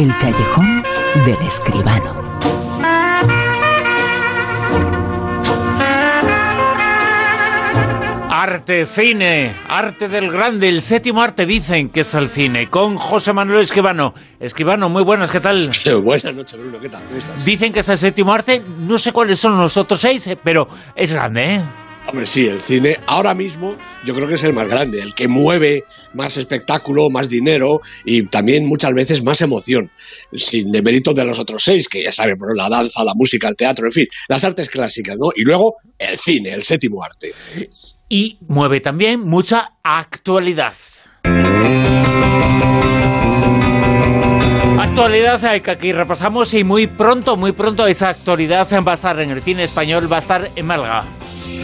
El callejón del escribano. Arte, cine, arte del grande, el séptimo arte dicen que es el cine, con José Manuel Escribano. Escribano, muy buenas, ¿qué tal? Buenas noches, Bruno, ¿qué tal? ¿Cómo estás? Dicen que es el séptimo arte, no sé cuáles son los otros seis, eh, pero es grande, ¿eh? Hombre, sí, el cine ahora mismo yo creo que es el más grande, el que mueve más espectáculo, más dinero y también muchas veces más emoción, sin demérito de los otros seis, que ya saben, la danza, la música, el teatro, en fin, las artes clásicas, ¿no? Y luego el cine, el séptimo arte. Y mueve también mucha actualidad. Actualidad eh, que aquí repasamos y muy pronto, muy pronto esa actualidad va a estar en el cine español, va a estar en Málaga.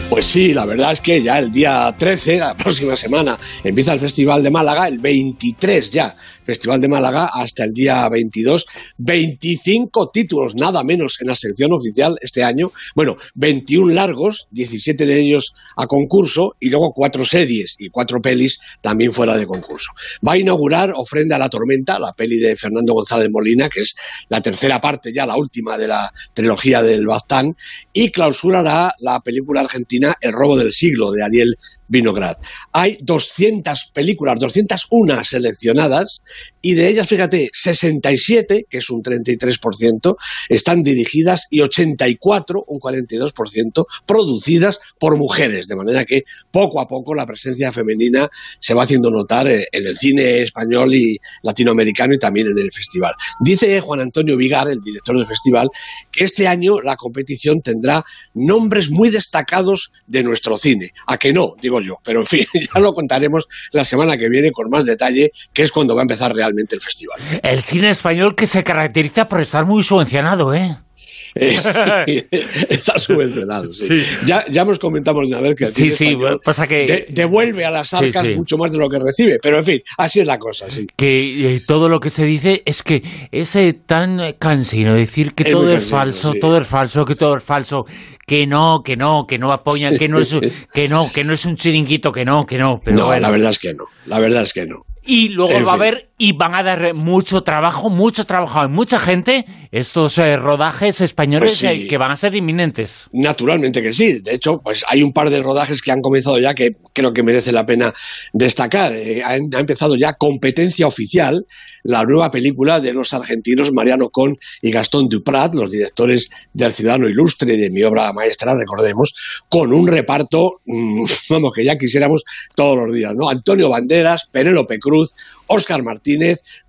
Pues sí, la verdad es que ya el día 13, la próxima semana, empieza el Festival de Málaga, el 23 ya, Festival de Málaga, hasta el día 22. 25 títulos, nada menos, en la sección oficial este año. Bueno, 21 largos, 17 de ellos a concurso, y luego cuatro series y cuatro pelis también fuera de concurso. Va a inaugurar Ofrenda a la Tormenta, la peli de Fernando González Molina, que es la tercera parte, ya la última de la trilogía del Baztán, y clausurará la película argentina el robo del siglo de Ariel Vinograd. Hay 200 películas, 201 seleccionadas y de ellas, fíjate, 67, que es un 33%, están dirigidas y 84, un 42%, producidas por mujeres, de manera que poco a poco la presencia femenina se va haciendo notar en el cine español y latinoamericano y también en el festival. Dice Juan Antonio Vigar, el director del festival, que este año la competición tendrá nombres muy destacados de nuestro cine. ¿A que no? Digo yo. Pero en fin, ya lo contaremos la semana que viene con más detalle, que es cuando va a empezar realmente el festival. El cine español que se caracteriza por estar muy subvencionado, ¿eh? está subvencionado, sí. Ya, ya hemos comentado una vez que el cine sí, pasa que... devuelve a las arcas mucho más de lo que recibe, pero en fin, así es la cosa, sí. Que eh, todo lo que se dice es que es tan cansino decir que todo es falso, todo es falso, que todo es falso, que no, que no, que no apoyan, que no es, que no, que no es un chiringuito, que no, que no. Pero no, la verdad es que no, la verdad es que no. Y luego va a haber y van a dar mucho trabajo, mucho trabajo a mucha gente estos eh, rodajes españoles pues que van a ser inminentes. Naturalmente que sí. De hecho, pues hay un par de rodajes que han comenzado ya que creo que merece la pena destacar. Eh, ha, empezado ya competencia oficial la nueva película de los argentinos Mariano Con y Gastón Duprat, los directores del Ciudadano Ilustre de mi obra maestra, recordemos, con un reparto, mm, vamos, que ya quisiéramos todos los días, ¿no? Antonio Banderas, Penélope Cruz, Óscar Martínez,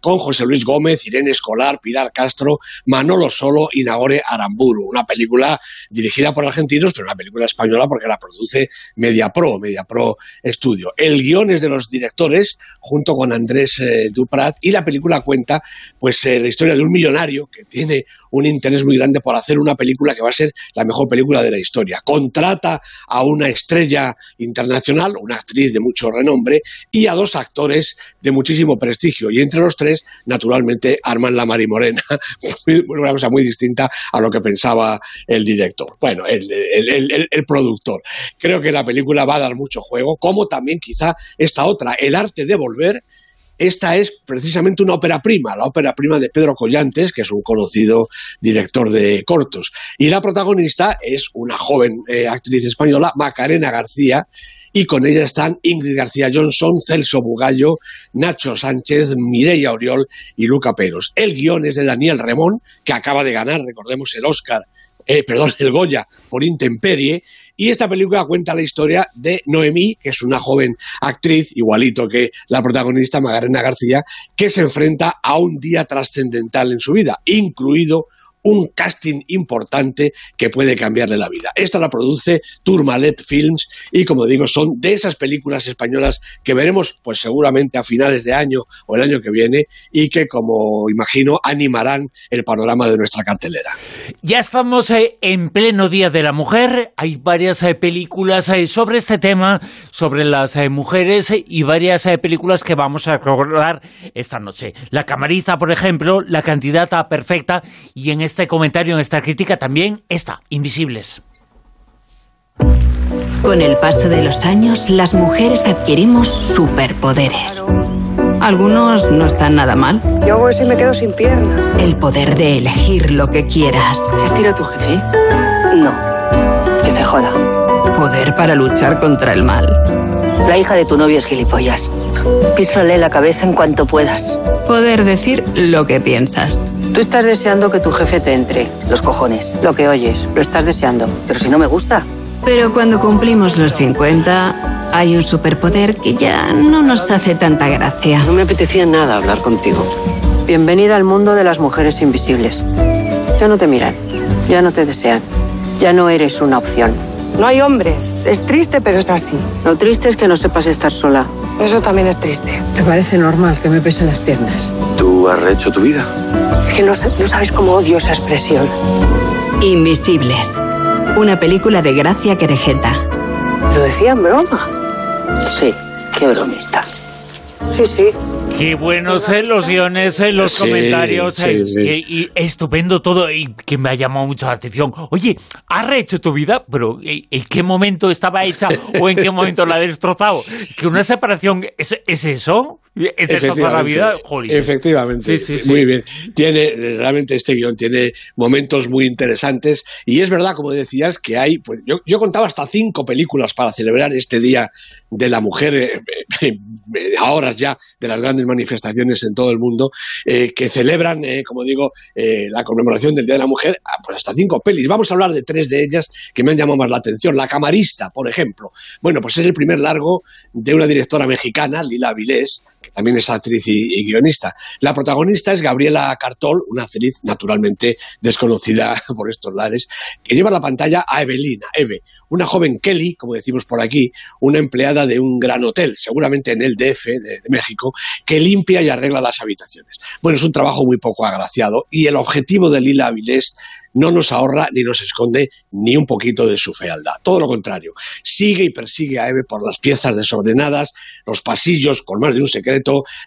con José Luis Gómez, Irene Escolar, Pilar Castro, Manolo Solo y Nagore Aramburu. Una película dirigida por argentinos, pero una película española porque la produce MediaPro, MediaPro Studio. El guion es de los directores, junto con Andrés eh, Duprat, y la película cuenta pues eh, la historia de un millonario que tiene un interés muy grande por hacer una película que va a ser la mejor película de la historia. Contrata a una estrella internacional, una actriz de mucho renombre, y a dos actores de muchísimo prestigio. Y entre los tres, naturalmente, arman la Morena, una cosa muy distinta a lo que pensaba el director, bueno, el, el, productor. Creo que la película va a dar mucho juego, como también quizá esta otra, El arte de volver, esta es precisamente una ópera prima, la ópera prima de Pedro Collantes, que es un conocido director de cortos. Y la protagonista es una joven eh, actriz española, Macarena García, y con ella están Ingrid García Johnson, Celso Bugallo, Nacho Sánchez, Mireia Oriol y Luca Peros. El guion es de Daniel Remón, que acaba de ganar, recordemos, el Oscar, eh, perdón, el Goya por Intemperie, y esta película cuenta la historia de Noemí, que es una joven actriz, igualito que la protagonista Magarena García, que se enfrenta a un día trascendental en su vida, incluido un casting importante que puede cambiarle la vida. Esta la produce Tourmalet Films y como digo son de esas películas españolas que veremos pues seguramente a finales de año o el año que viene y que como imagino animarán el panorama de nuestra cartelera. Ya estamos eh, en pleno Día de la Mujer, hay varias eh, películas eh, sobre este tema, sobre las mujeres y varias películas que vamos a recordar esta noche. La Camariza, por ejemplo, La Candidata Perfecta y en este comentario, en esta crítica también está, Invisibles. Con el paso de los años, las mujeres adquirimos superpoderes. Algunos no están nada mal. Yo hago eso y me quedo sin pierna. El poder de elegir lo que quieras. ¿Te has tirado tu jefe? No. Que se joda. Poder para luchar contra el mal. La hija de tu novio es gilipollas. Písale la cabeza en cuanto puedas. Poder decir lo que piensas. Tú estás deseando que tu jefe te entre. Los cojones. Lo que oyes, lo estás deseando. Pero si no me gusta. Pero cuando cumplimos los 50, hay un superpoder que ya no nos hace tanta gracia. No me apetecía nada hablar contigo. Bienvenida al mundo de las mujeres invisibles. Ya no te miran, ya no te desean, ya no eres una opción. No hay hombres. Es triste, pero es así. Lo triste es que no sepas estar sola. Eso también es triste. ¿Te parece normal que me pesen las piernas? ¿Tú has rehecho tu vida? Es que no, no sabes cómo odio esa expresión. Invisibles. Una película de Gracia Querejeta. Lo decía en broma. Sí, qué bromista. Sí, sí. Qué buenos eh, los guiones, eh, los Sí, comentarios. sí, eh, sí. Y, y estupendo todo y que me ha llamado mucho la atención. Oye, ¿has rehecho tu vida? Pero ¿en qué momento estaba hecha o en qué momento la has destrozado? ¿Que una separación es, es eso? ¿Es la vida? Jolín. Efectivamente, Sí, sí, sí. muy bien. Tiene, realmente este guion tiene momentos muy interesantes y es verdad, como decías, que hay, pues yo, yo contaba hasta cinco películas para celebrar este Día de la Mujer, eh, eh, eh, a horas ya de las grandes manifestaciones en todo el mundo, eh, que celebran, eh, como digo, la conmemoración del Día de la Mujer, ah, pues hasta cinco pelis. Vamos a hablar de tres de ellas que me han llamado más la atención. La Camarista, por ejemplo. Bueno, pues es el primer largo de una directora mexicana, Lila Vilés, también es actriz y, y guionista. La protagonista es Gabriela Cartol, una actriz naturalmente desconocida por estos lares, que lleva a la pantalla a Evelina, Eve, una joven Kelly, como decimos por aquí, una empleada de un gran hotel, seguramente en el DF de, de México, que limpia y arregla las habitaciones. Bueno, es un trabajo muy poco agraciado y el objetivo de Lila Avilés no nos ahorra ni nos esconde ni un poquito de su fealdad. Todo lo contrario, sigue y persigue a Eve por las piezas desordenadas, los pasillos con más de un secreto,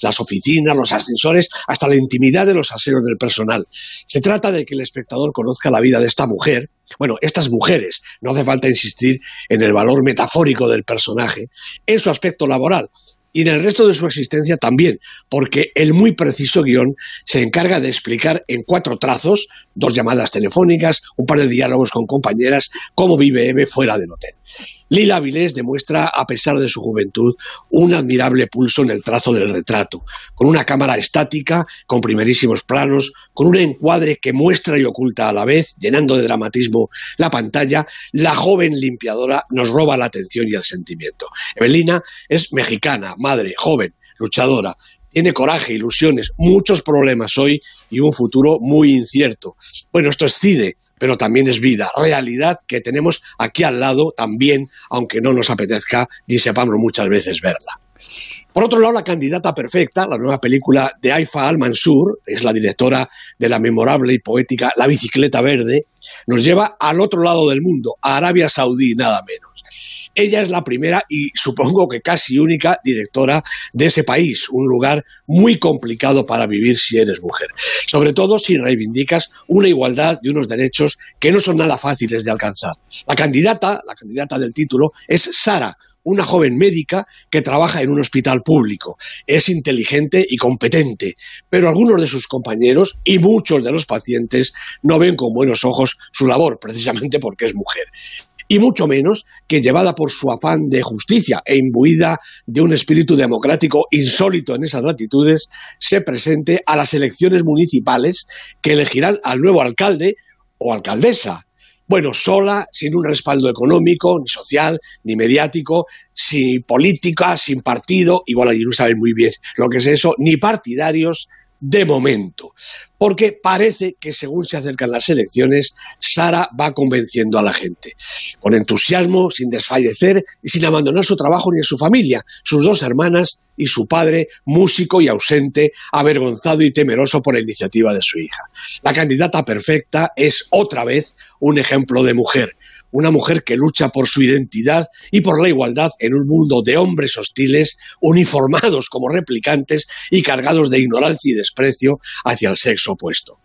las oficinas, los ascensores, hasta la intimidad de los aseos del personal. Se trata de que el espectador conozca la vida de esta mujer, bueno, estas mujeres, no hace falta insistir en el valor metafórico del personaje, en su aspecto laboral, y en el resto de su existencia también, porque el muy preciso guion se encarga de explicar en cuatro trazos, dos llamadas telefónicas, un par de diálogos con compañeras, cómo vive Eve fuera del hotel. Lila Avilés demuestra, a pesar de su juventud, un admirable pulso en el trazo del retrato, con una cámara estática, con primerísimos planos, con un encuadre que muestra y oculta a la vez, llenando de dramatismo la pantalla, la joven limpiadora nos roba la atención y el sentimiento. Evelina es mexicana, madre, joven, luchadora, tiene coraje, ilusiones, muchos problemas hoy y un futuro muy incierto. Bueno, esto es cine, pero también es vida, realidad que tenemos aquí al lado también, aunque no nos apetezca ni sepamos muchas veces verla. Por otro lado, la candidata perfecta, la nueva película de Aifa Al-Mansur, es la directora de la memorable y poética La bicicleta verde, nos lleva al otro lado del mundo, a Arabia Saudí, nada menos. Ella es la primera y supongo que casi única directora de ese país, un lugar muy complicado para vivir si eres mujer. Sobre todo si reivindicas una igualdad de unos derechos que no son nada fáciles de alcanzar. La candidata, la candidata del título, es Sara, una joven médica que trabaja en un hospital público. Es inteligente y competente, pero algunos de sus compañeros y muchos de los pacientes no ven con buenos ojos su labor, precisamente porque es mujer y mucho menos que llevada por su afán de justicia e imbuida de un espíritu democrático insólito en esas latitudes, se presente a las elecciones municipales que elegirán al nuevo alcalde o alcaldesa. Bueno, sola, sin un respaldo económico, ni social, ni mediático, sin política, sin partido, igual allí no saben muy bien lo que es eso, ni partidarios, de momento, porque parece que según se acercan las elecciones, Sara va convenciendo a la gente, con entusiasmo, sin desfallecer y sin abandonar su trabajo ni a su familia, sus dos hermanas y su padre, músico y ausente, avergonzado y temeroso por la iniciativa de su hija. La candidata perfecta es otra vez un ejemplo de mujer, una mujer que lucha por su identidad y por la igualdad en un mundo de hombres hostiles, uniformados como replicantes y cargados de ignorancia y desprecio hacia el sexo opuesto.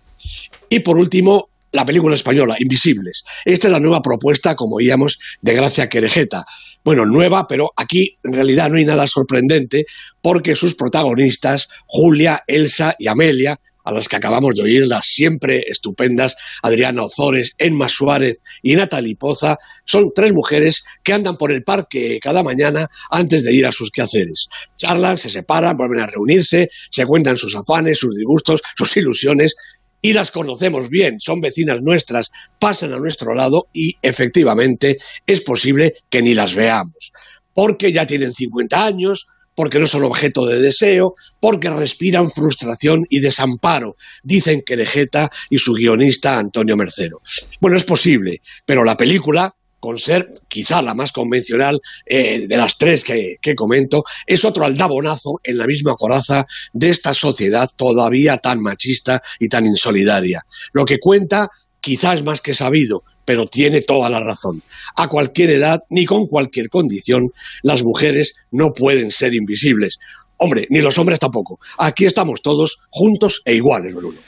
Y por último, la película española, Invisibles. Esta es la nueva propuesta, como veíamos, de Gracia Querejeta. Bueno, nueva, pero aquí en realidad no hay nada sorprendente porque sus protagonistas, Julia, Elsa y Amelia, a las que acabamos de oír, las siempre estupendas Adriana Ozores, Emma Suárez y Natalie Poza, son tres mujeres que andan por el parque cada mañana antes de ir a sus quehaceres. Charlan, se separan, vuelven a reunirse, se cuentan sus afanes, sus disgustos, sus ilusiones, y las conocemos bien, son vecinas nuestras, pasan a nuestro lado y efectivamente es posible que ni las veamos, porque ya tienen 50 años, porque no son objeto de deseo, porque respiran frustración y desamparo, dicen que Querejeta y su guionista Antonio Mercero. Bueno, es posible, pero la película, con ser quizá la más convencional eh, de las tres que, que, comento, es otro aldabonazo en la misma coraza de esta sociedad todavía tan machista y tan insolidaria. Lo que cuenta quizá es más que sabido, pero tiene toda la razón. A cualquier edad, ni con cualquier condición, las mujeres no pueden ser invisibles. Hombre, ni los hombres tampoco. Aquí estamos todos juntos e iguales, Bruno.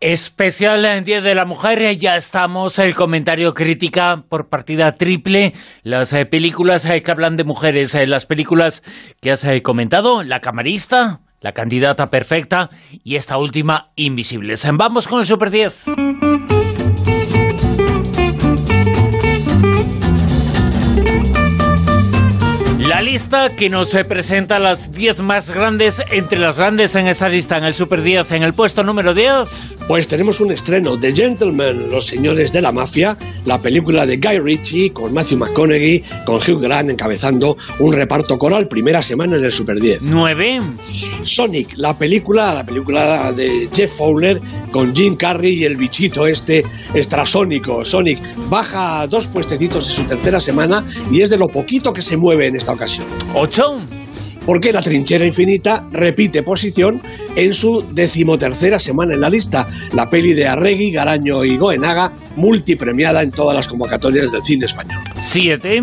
Especial en Día de la Mujer, ya estamos, el comentario crítica por partida triple, las eh, películas eh, que hablan de mujeres, eh, las películas que has comentado, La Camarista, La Candidata Perfecta y esta última, Invisibles. Vamos con el Super 10. Que nos presenta las 10 más grandes, entre las grandes en esa lista, en el Super 10, en el puesto número 10. Pues tenemos un estreno, The Gentlemen, Los Señores de la Mafia, la película de Guy Ritchie con Matthew McConaughey, con Hugh Grant encabezando un reparto coral, primera semana en el Super 10. 9. Sonic, la película, la película de Jeff Fowler con Jim Carrey y el bichito este extrasónico. Sonic baja dos puestecitos en su tercera semana y es de lo poquito que se mueve en esta ocasión. 8. Porque la trinchera infinita repite posición en su decimotercera semana en la lista. La peli de Arregui, Garaño y Goenaga, multipremiada en todas las convocatorias del cine español. 7.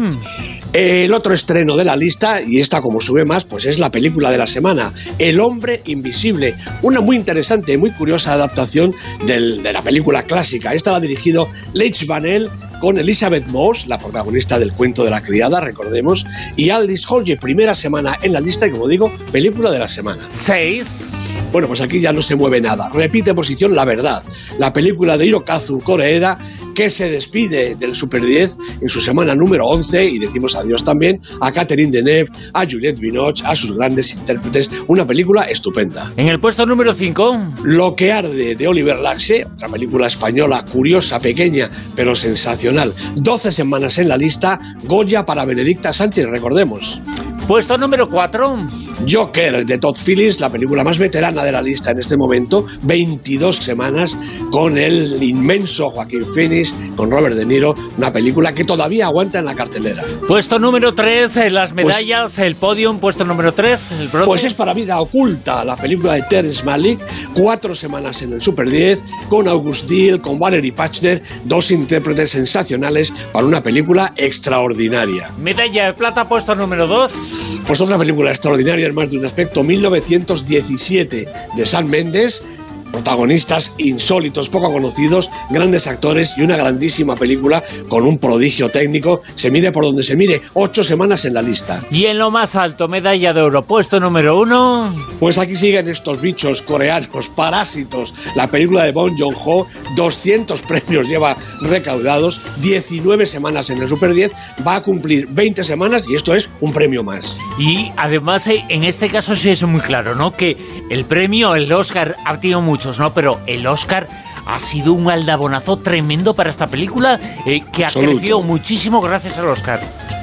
El otro estreno de la lista, y esta como sube más, pues es la película de la semana, El hombre invisible, una muy interesante y muy curiosa adaptación del, de la película clásica. Esta la ha dirigido Leitch Vanel con Elizabeth Moss, la protagonista del cuento de la criada, recordemos, y Aldis Hodge, primera semana en la lista y como digo, película de la semana. 6. Bueno, pues aquí ya no se mueve nada. Repite posición La Verdad, la película de Hirokazu Koreeda que se despide del Super 10 en su semana número 11 y decimos adiós también a Catherine Deneuve, a Juliette Binoche, a sus grandes intérpretes. Una película estupenda. En el puesto número 5. Lo que arde de Oliver Laxe, otra película española curiosa, pequeña, pero sensacional. 12 semanas en la lista. Goya para Benedicta Sánchez, recordemos. Puesto número 4. Joker de Todd Phillips, la película más veterana de la lista en este momento, 22 semanas con el inmenso Joaquín Phoenix, con Robert De Niro, una película que todavía aguanta en la cartelera. Puesto número 3, eh, las pues medallas, el podium, puesto número 3, el Pues es para Vida Oculta, la película de Terence Malick, cuatro semanas en el Super 10, con August Deal, con Valerie Pachner, dos intérpretes sensacionales para una película extraordinaria. Medalla de plata, puesto número 2. Pues otra película extraordinaria en más de un aspecto, 1917, de San Méndez, protagonistas insólitos, poco conocidos, grandes actores y una grandísima película con un prodigio técnico. Se mire por donde se mire, ocho semanas en la lista. Y en lo más alto, medalla de oro, puesto número uno. Pues aquí siguen estos bichos coreanos, parásitos. La película de Bong Joon-ho, 200 premios lleva recaudados, 19 semanas en el Super 10, va a cumplir 20 semanas y esto es un premio más. Y además, eh, en este caso sí es muy claro, ¿no? Que el premio, el Oscar, ha tenido mucho ¿no? Pero el Oscar ha sido un aldabonazo tremendo para esta película eh, que ha crecido muchísimo gracias al Oscar.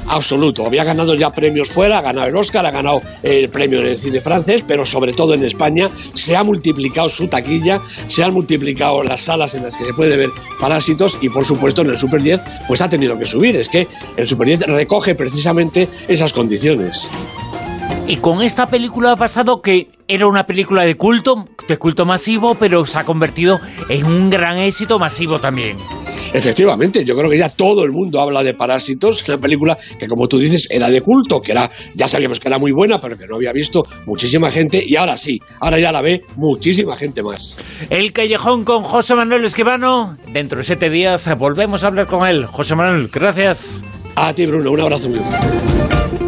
Absoluto. Había ganado ya premios fuera, ha ganado el Oscar, ha ganado el premio en el cine francés, pero sobre todo en España se ha multiplicado su taquilla, se han multiplicado las salas en las que se puede ver Parásitos y por supuesto en el Super 10 pues ha tenido que subir. Es que el Super 10 recoge precisamente esas condiciones. Y con esta película ha pasado que era una película de culto, de culto masivo, pero se ha convertido en un gran éxito masivo también. Efectivamente, yo creo que ya todo el mundo habla de Parásitos, una película que como tú dices era de culto, que era, ya sabíamos que era muy buena, pero que no había visto muchísima gente y ahora sí, ahora ya la ve muchísima gente más. El Callejón con José Manuel Esquivano, dentro de siete días volvemos a hablar con él. José Manuel, gracias. A ti Bruno, un abrazo muy fuerte.